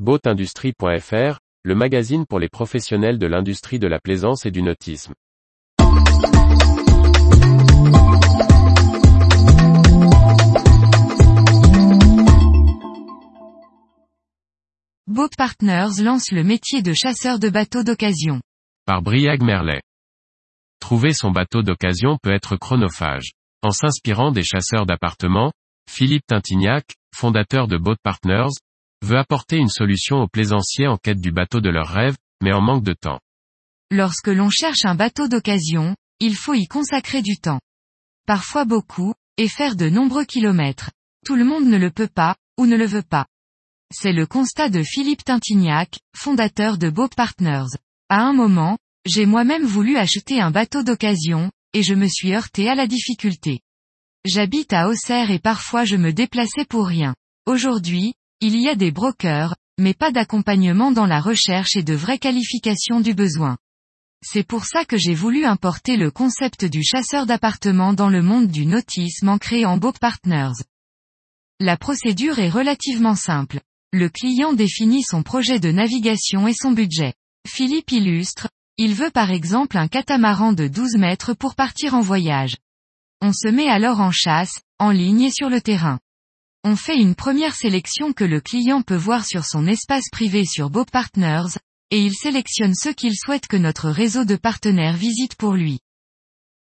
Boatindustrie.fr, le magazine pour les professionnels de l'industrie de la plaisance et du nautisme. Boat Partners lance le métier de chasseur de bateaux d'occasion. Par Briag Merlet. Trouver son bateau d'occasion peut être chronophage. En s'inspirant des chasseurs d'appartements, Philippe Tintignac, fondateur de Boat Partners, veut apporter une solution aux plaisanciers en quête du bateau de leur rêve, mais en manque de temps. Lorsque l'on cherche un bateau d'occasion, il faut y consacrer du temps. Parfois beaucoup, et faire de nombreux kilomètres. Tout le monde ne le peut pas, ou ne le veut pas. C'est le constat de Philippe Tintignac, fondateur de Boat Partners. À un moment, j'ai moi-même voulu acheter un bateau d'occasion, et je me suis heurté à la difficulté. J'habite à Auxerre et parfois je me déplaçais pour rien. Aujourd'hui, il y a des brokers, mais pas d'accompagnement dans la recherche et de vraie qualification du besoin. C'est pour ça que j'ai voulu importer le concept du chasseur d'appartements dans le monde du nautisme en créant Boat Partners. La procédure est relativement simple. Le client définit son projet de navigation et son budget. Philippe illustre, il veut par exemple un catamaran de 12 mètres pour partir en voyage. On se met alors en chasse, en ligne et sur le terrain. On fait une première sélection que le client peut voir sur son espace privé sur Boat Partners, et il sélectionne ceux qu'il souhaite que notre réseau de partenaires visite pour lui.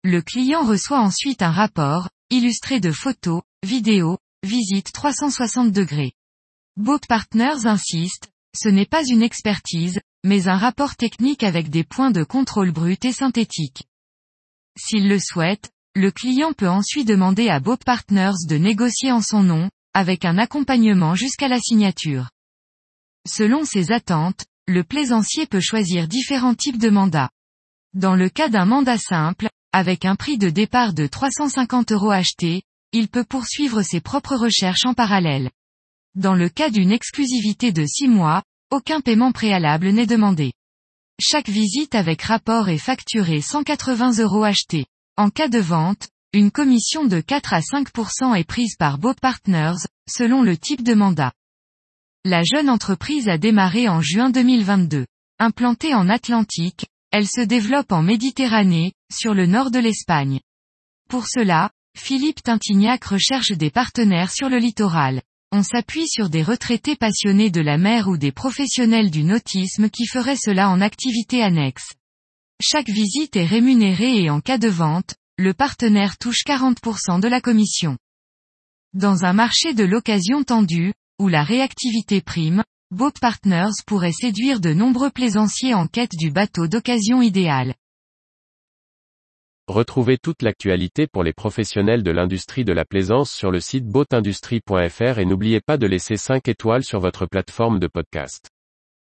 Le client reçoit ensuite un rapport, illustré de photos, vidéos, visites 360 degrés. Partners insiste, ce n'est pas une expertise, mais un rapport technique avec des points de contrôle brut et synthétique. S'il le souhaite, le client peut ensuite demander à Boat Partners de négocier en son nom, avec un accompagnement jusqu'à la signature. Selon ses attentes, le plaisancier peut choisir différents types de mandats. Dans le cas d'un mandat simple, avec un prix de départ de 350 euros acheté, il peut poursuivre ses propres recherches en parallèle. Dans le cas d'une exclusivité de 6 mois, aucun paiement préalable n'est demandé. Chaque visite avec rapport est facturée 180 euros achetés. En cas de vente, une commission de 4 à 5% est prise par Boat Partners, selon le type de mandat. La jeune entreprise a démarré en juin 2022. Implantée en Atlantique, elle se développe en Méditerranée, sur le nord de l'Espagne. Pour cela, Philippe Tintignac recherche des partenaires sur le littoral. On s'appuie sur des retraités passionnés de la mer ou des professionnels du nautisme qui feraient cela en activité annexe. Chaque visite est rémunérée et en cas de vente, le partenaire touche 40% de la commission. Dans un marché de l'occasion tendu, où la réactivité prime, Boat Partners pourrait séduire de nombreux plaisanciers en quête du bateau d'occasion idéal. Retrouvez toute l'actualité pour les professionnels de l'industrie de la plaisance sur le site boatindustrie.fr et n'oubliez pas de laisser 5 étoiles sur votre plateforme de podcast.